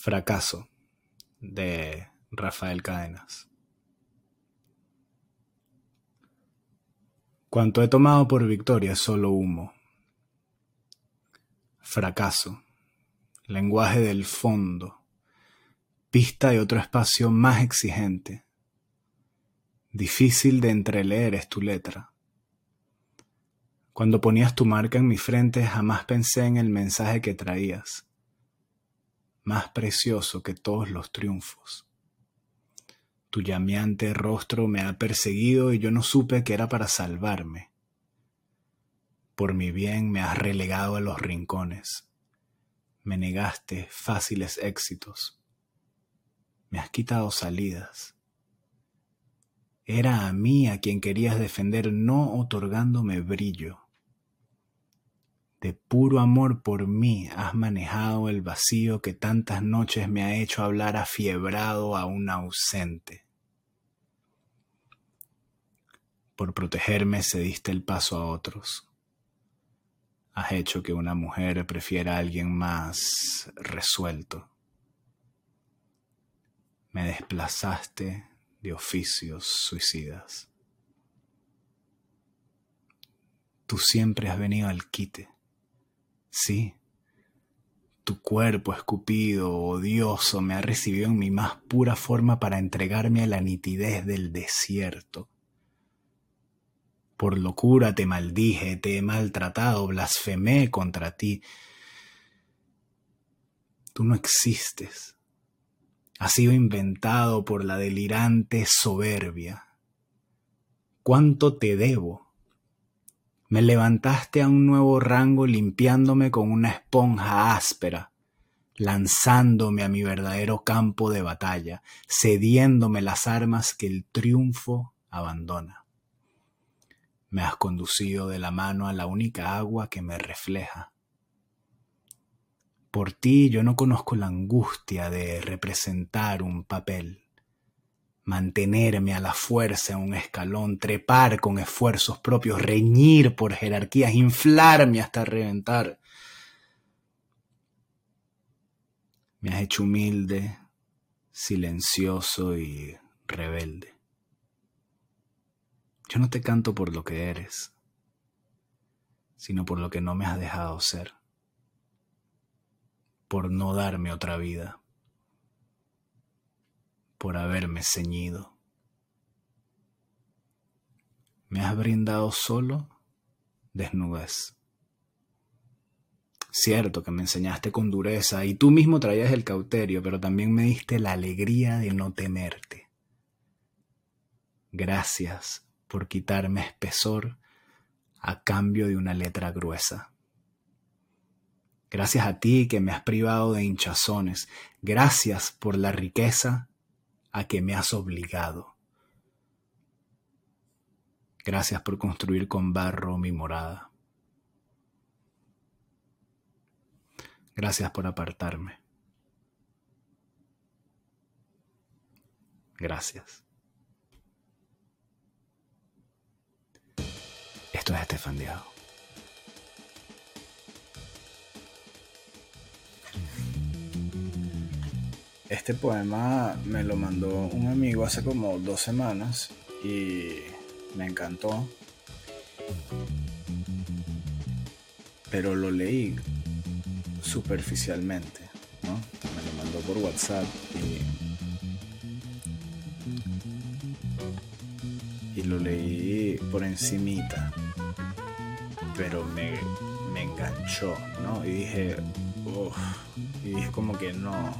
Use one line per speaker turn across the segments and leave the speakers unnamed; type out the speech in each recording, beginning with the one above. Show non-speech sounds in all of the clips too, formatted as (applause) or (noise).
Fracaso de Rafael Cadenas. Cuanto he tomado por victoria es solo humo. Fracaso, lenguaje del fondo, pista de otro espacio más exigente. Difícil de entreleer es tu letra. Cuando ponías tu marca en mi frente jamás pensé en el mensaje que traías más precioso que todos los triunfos. Tu llameante rostro me ha perseguido y yo no supe que era para salvarme. Por mi bien me has relegado a los rincones. Me negaste fáciles éxitos. Me has quitado salidas. Era a mí a quien querías defender no otorgándome brillo de puro amor por mí has manejado el vacío que tantas noches me ha hecho hablar afiebrado a un ausente. Por protegerme cediste el paso a otros. Has hecho que una mujer prefiera a alguien más resuelto. Me desplazaste de oficios suicidas. Tú siempre has venido al quite Sí, tu cuerpo escupido, odioso, me ha recibido en mi más pura forma para entregarme a la nitidez del desierto. Por locura te maldije, te he maltratado, blasfemé contra ti. Tú no existes. Has sido inventado por la delirante soberbia. ¿Cuánto te debo? Me levantaste a un nuevo rango limpiándome con una esponja áspera, lanzándome a mi verdadero campo de batalla, cediéndome las armas que el triunfo abandona. Me has conducido de la mano a la única agua que me refleja. Por ti yo no conozco la angustia de representar un papel mantenerme a la fuerza en un escalón, trepar con esfuerzos propios, reñir por jerarquías, inflarme hasta reventar. Me has hecho humilde, silencioso y rebelde. Yo no te canto por lo que eres, sino por lo que no me has dejado ser, por no darme otra vida por haberme ceñido. Me has brindado solo desnudez. Cierto que me enseñaste con dureza y tú mismo traías el cauterio, pero también me diste la alegría de no temerte. Gracias por quitarme espesor a cambio de una letra gruesa. Gracias a ti que me has privado de hinchazones. Gracias por la riqueza a que me has obligado. Gracias por construir con barro mi morada. Gracias por apartarme. Gracias. Esto es Estefan Este poema me lo mandó un amigo hace como dos semanas y me encantó. Pero lo leí superficialmente, ¿no? Me lo mandó por WhatsApp y, y lo leí por encimita. Pero me, me enganchó, ¿no? Y dije, uff, y dije como que no,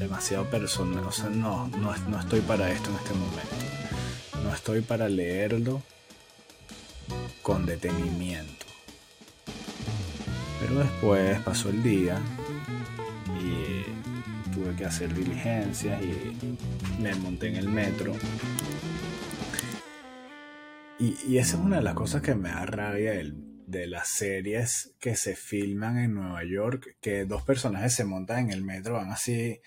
demasiado personal. O sea, no, no, estoy para esto en este momento. No estoy para leerlo con detenimiento. Pero después pasó el día y tuve que hacer diligencias y me monté en el metro. Y, y esa es una de las cosas que me da rabia de las series que se filman en Nueva York, que dos personajes se montan en el metro, van así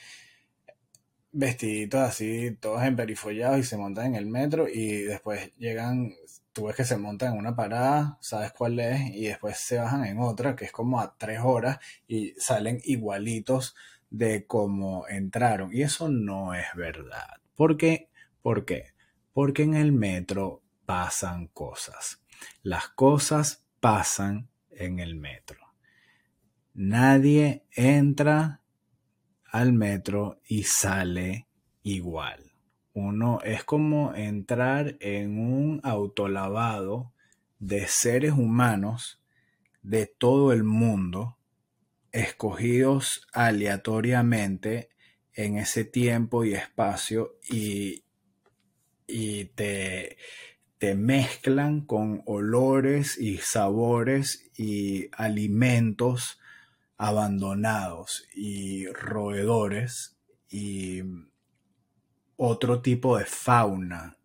vestiditos así, todos emperifollados y se montan en el metro y después llegan, tú ves que se montan en una parada, sabes cuál es, y después se bajan en otra, que es como a tres horas y salen igualitos de cómo entraron. Y eso no es verdad. ¿Por qué? ¿Por qué? Porque en el metro pasan cosas. Las cosas pasan en el metro. Nadie entra al metro y sale igual. Uno es como entrar en un autolavado de seres humanos de todo el mundo, escogidos aleatoriamente en ese tiempo y espacio y, y te, te mezclan con olores y sabores y alimentos abandonados y roedores y otro tipo de fauna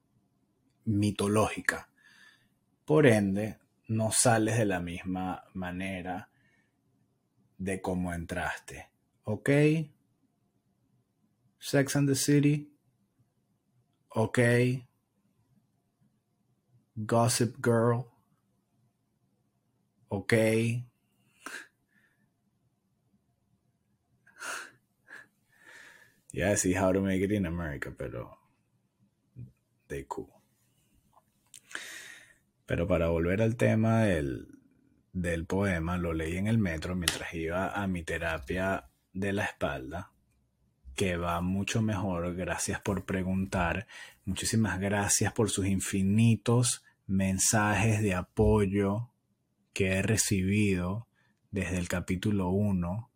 mitológica. Por ende, no sales de la misma manera de cómo entraste. ¿Ok? Sex and the City. ¿Ok? Gossip Girl. ¿Ok? Yeah, see how to make it in America, pero they cool. Pero para volver al tema del poema, lo leí en el metro mientras iba a mi terapia de la espalda, que va mucho mejor. Gracias por preguntar. Muchísimas gracias por sus infinitos mensajes de apoyo que he recibido desde el capítulo 1.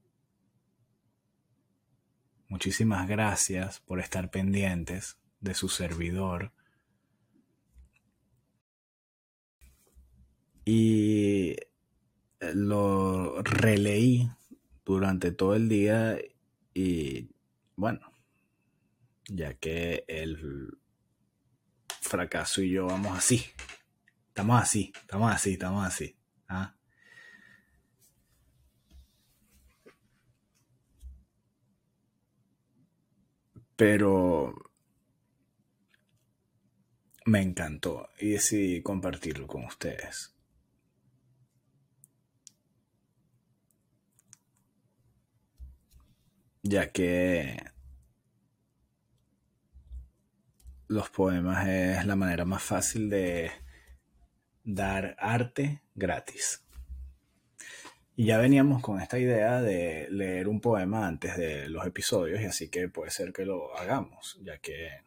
Muchísimas gracias por estar pendientes de su servidor y eh, lo releí durante todo el día y bueno, ya que el fracaso y yo vamos así, estamos así, estamos así, estamos así. ¿ah? Pero me encantó y decidí compartirlo con ustedes. ya que los poemas es la manera más fácil de dar arte gratis. Y ya veníamos con esta idea de leer un poema antes de los episodios y así que puede ser que lo hagamos, ya que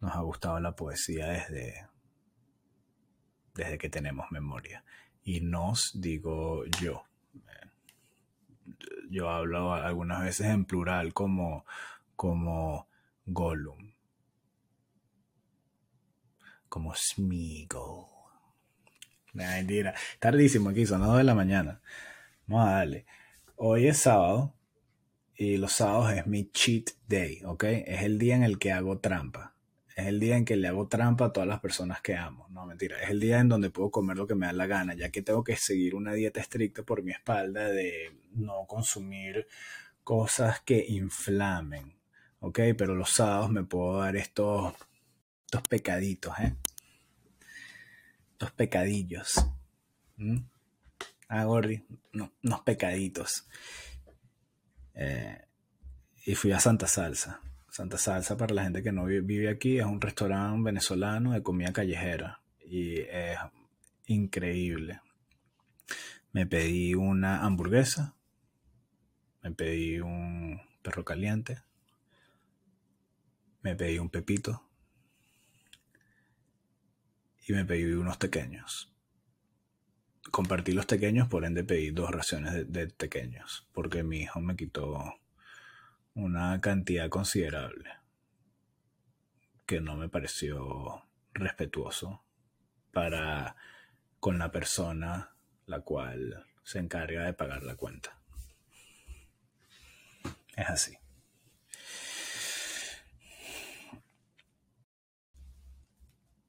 nos ha gustado la poesía desde, desde que tenemos memoria. Y nos digo yo yo hablo algunas veces en plural como, como Gollum, como Smeagol. Mentira, tardísimo aquí, son las 2 de la mañana. Vamos a darle. Hoy es sábado y los sábados es mi cheat day, ¿ok? Es el día en el que hago trampa. Es el día en que le hago trampa a todas las personas que amo. No, mentira. Es el día en donde puedo comer lo que me da la gana, ya que tengo que seguir una dieta estricta por mi espalda de no consumir cosas que inflamen. ¿Ok? Pero los sábados me puedo dar estos, estos pecaditos, ¿eh? Pecadillos. ¿Mm? Ah, Gordy, no, unos pecaditos. Eh, y fui a Santa Salsa. Santa Salsa, para la gente que no vive aquí, es un restaurante venezolano de comida callejera. Y es increíble. Me pedí una hamburguesa. Me pedí un perro caliente. Me pedí un pepito. Y me pedí unos pequeños. Compartí los pequeños, por ende pedí dos raciones de, de pequeños. Porque mi hijo me quitó una cantidad considerable que no me pareció respetuoso para con la persona la cual se encarga de pagar la cuenta. Es así.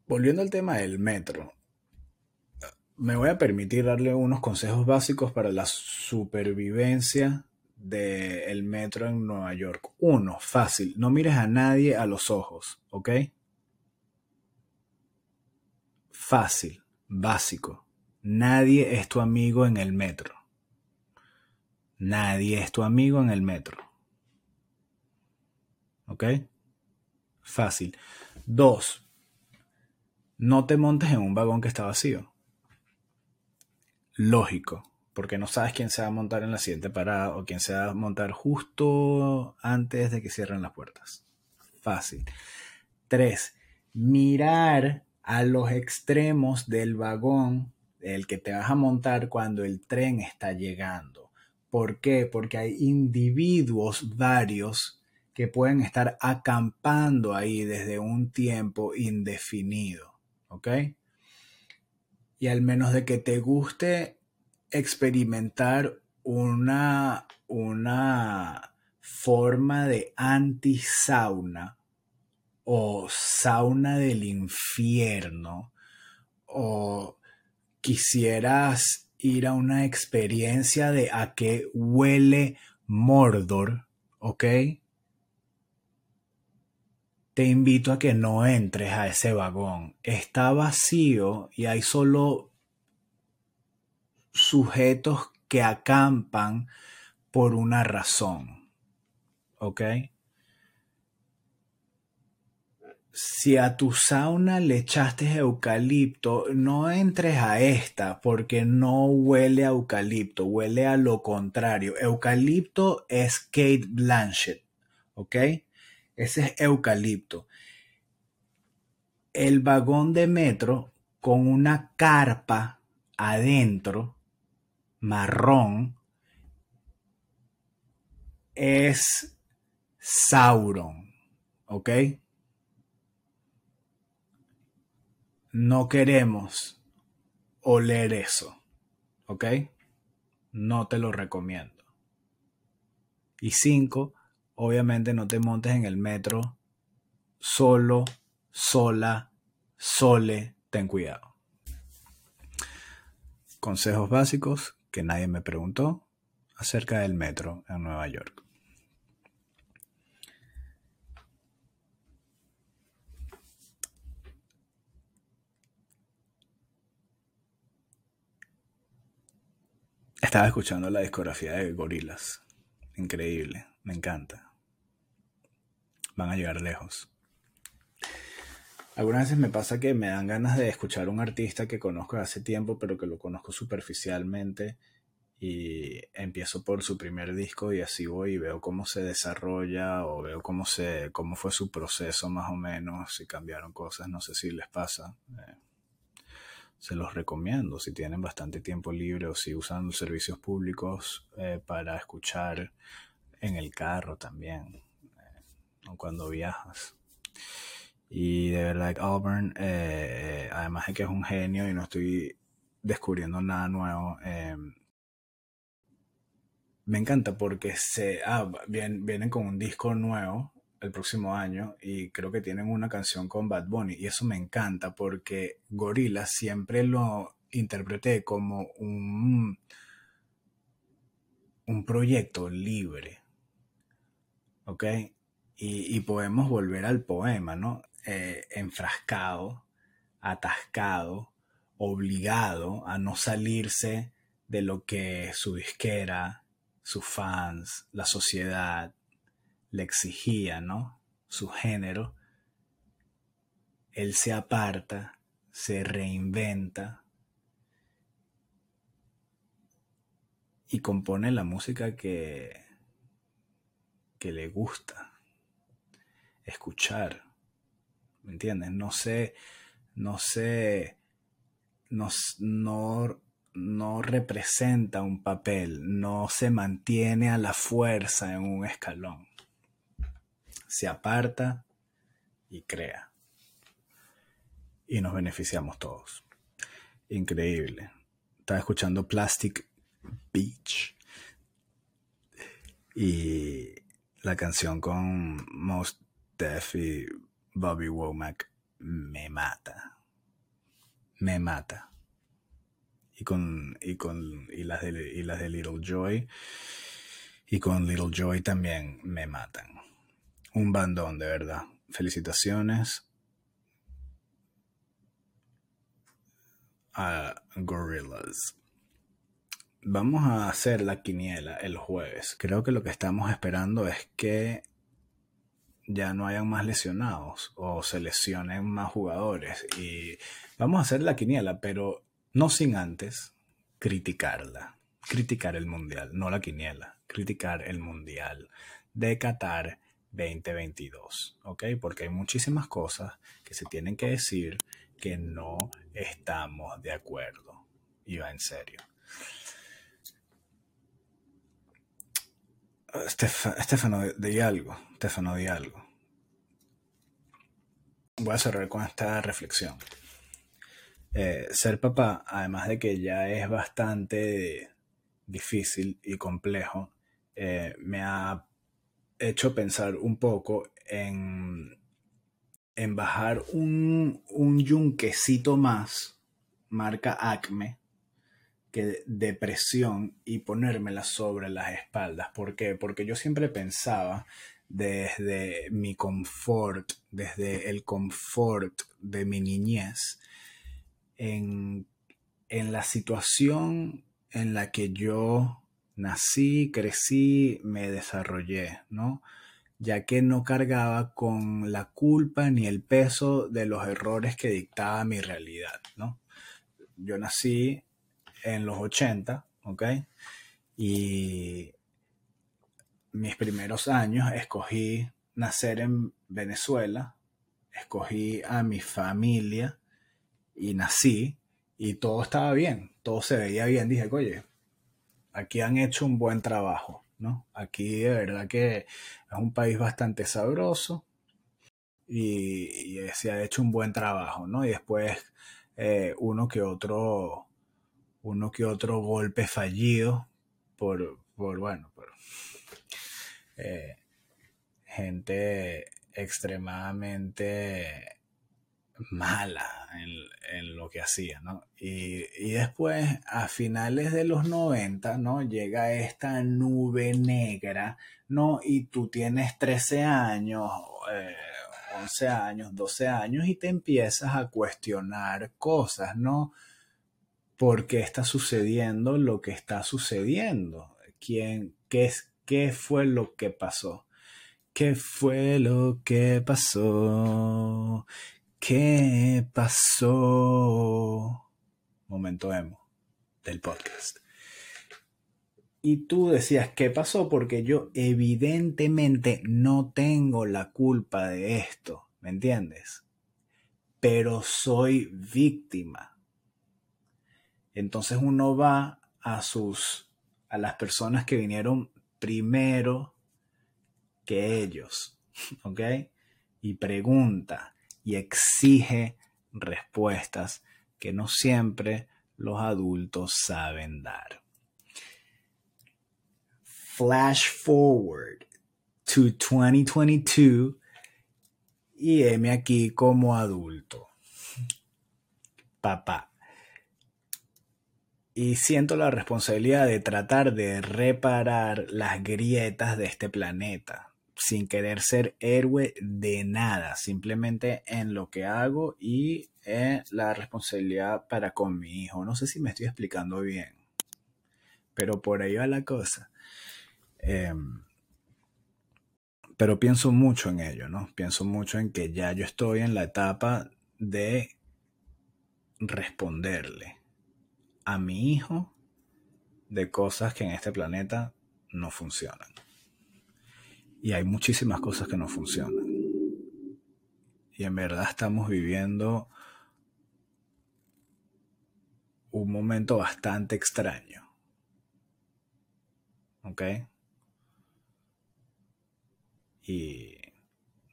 Volviendo al tema del metro, me voy a permitir darle unos consejos básicos para la supervivencia del metro en Nueva York. Uno, fácil, no mires a nadie a los ojos, ¿ok? Fácil, básico. Nadie es tu amigo en el metro. Nadie es tu amigo en el metro. ¿Ok? Fácil. Dos, no te montes en un vagón que está vacío. Lógico, porque no sabes quién se va a montar en la siguiente parada o quién se va a montar justo antes de que cierren las puertas. Fácil. Tres, mirar a los extremos del vagón el que te vas a montar cuando el tren está llegando. ¿Por qué? Porque hay individuos varios que pueden estar acampando ahí desde un tiempo indefinido. ¿Ok? Y al menos de que te guste experimentar una, una forma de anti-sauna o sauna del infierno o quisieras ir a una experiencia de a qué huele Mordor, ¿ok? Te invito a que no entres a ese vagón. Está vacío y hay solo sujetos que acampan por una razón, ¿ok? si a tu sauna le echaste eucalipto, no entres a esta porque no huele a eucalipto, huele a lo contrario. Eucalipto es Kate Blanchett, ¿ok? Ese es eucalipto. El vagón de metro con una carpa adentro, marrón, es Sauron, ¿ok? no queremos oler eso. ¿Ok? No te lo recomiendo. Y cinco, obviamente no te montes en el metro solo, sola, sole, ten cuidado. Consejos básicos que nadie me preguntó acerca del metro en Nueva York. Estaba escuchando la discografía de Gorilas. Increíble, me encanta. Van a llegar lejos. Algunas veces me pasa que me dan ganas de escuchar a un artista que conozco hace tiempo, pero que lo conozco superficialmente. Y empiezo por su primer disco y así voy y veo cómo se desarrolla o veo cómo, se, cómo fue su proceso más o menos, si cambiaron cosas, no sé si les pasa. Eh, se los recomiendo si tienen bastante tiempo libre o si usan servicios públicos eh, para escuchar en el carro también, eh, cuando viajas. Y de verdad, Auburn, eh, además de que es un genio y no estoy descubriendo nada nuevo, me encanta porque se, ah, vienen con un disco nuevo el próximo año y creo que tienen una canción con Bad Bunny y eso me encanta porque Gorilla siempre lo interpreté como un, un proyecto libre, ¿ok? Y, podemos volver al poema, ¿no? Eh, enfrascado, atascado, obligado a no salirse de lo que su disquera, sus fans, la sociedad, le exigía, ¿no? Su género, él se aparta, se reinventa y compone la música que, que le gusta escuchar. ¿Me entiendes? No sé, no sé, no, no, no representa un papel, no se mantiene a la fuerza en un escalón se aparta y crea. Y nos beneficiamos todos. Increíble. Estaba escuchando Plastic Beach. Y la canción con Most Def y Bobby Womack me mata. Me mata. Y con, y con y las de, y las de Little Joy. Y con Little Joy también me matan un bandón, de verdad. Felicitaciones a Gorillas. Vamos a hacer la quiniela el jueves. Creo que lo que estamos esperando es que ya no hayan más lesionados o se lesionen más jugadores. Y vamos a hacer la quiniela, pero no sin antes criticarla. Criticar el mundial, no la quiniela. Criticar el mundial de Qatar 2022. ¿Ok? Porque hay muchísimas cosas que se tienen que decir que no estamos de acuerdo. Y va en serio. Estefano, de algo. Estefano, di algo. Voy a cerrar con esta reflexión. Eh, ser papá, además de que ya es bastante difícil y complejo, eh, me ha hecho pensar un poco en, en bajar un, un yunquecito más, marca Acme, que depresión y ponérmela sobre las espaldas. ¿Por qué? Porque yo siempre pensaba desde mi confort, desde el confort de mi niñez, en, en la situación en la que yo nací, crecí, me desarrollé, ¿no? Ya que no cargaba con la culpa ni el peso de los errores que dictaba mi realidad, ¿no? Yo nací en los 80, ¿ok? Y mis primeros años escogí nacer en Venezuela, escogí a mi familia y nací y todo estaba bien, todo se veía bien. Dije, oye, aquí han hecho un buen trabajo, ¿no? Aquí de verdad que es un país bastante sabroso y, se ha hecho un buen trabajo, ¿no? Y después eh, uno que otro uno que otro golpe fallido por, por bueno, por eh, gente extremadamente mala en, lo que hacía, ¿no? Y, después, a finales de los 90, ¿no? Llega esta nube negra, ¿no? Y tú tienes 13 años, 11 eh, años, 12 años y te empiezas a cuestionar cosas, ¿no? Por qué está sucediendo lo que está sucediendo. ¿Quién, qué, ¿Qué fue lo que pasó? ¿Qué fue lo que pasó? ¿Qué pasó? Momento emo del podcast. Y tú decías, ¿qué pasó? Porque yo evidentemente no tengo la culpa de esto, ¿me entiendes? Pero soy víctima entonces uno va a sus a las personas que vinieron primero que ellos, (laughs) ¿ok? Y pregunta y exige respuestas que no siempre los adultos saben dar. Flash forward to 2022 y heme aquí como adulto. Papá y siento la responsabilidad de tratar de reparar las grietas de este planeta, sin querer ser héroe de nada, simplemente en lo que hago y en la responsabilidad para con mi hijo. No sé si me estoy explicando bien, pero por ahí va la cosa. Em, pero pienso mucho en ello, ¿no? Pienso mucho en que ya yo estoy en la etapa de responderle a mi hijo de cosas que en este planeta no funcionan. Y hay muchísimas cosas que no funcionan. Y en verdad estamos viviendo un momento bastante extraño. ¿Ok? Y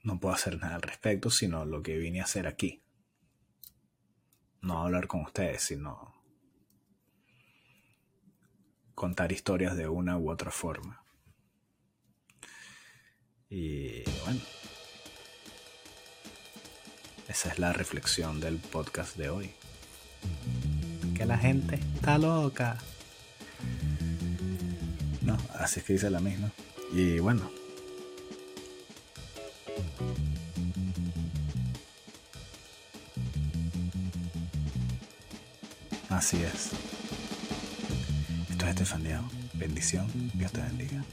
no puedo hacer nada al respecto, sino lo que vine a hacer aquí. No hablar con ustedes, sino contar historias de una u otra forma. Y bueno, esa es la reflexión del podcast de hoy. Que la gente está loca. No, así es que dice la misma. Y bueno. Así es. Esto es. Bendición. Dios te bendiga.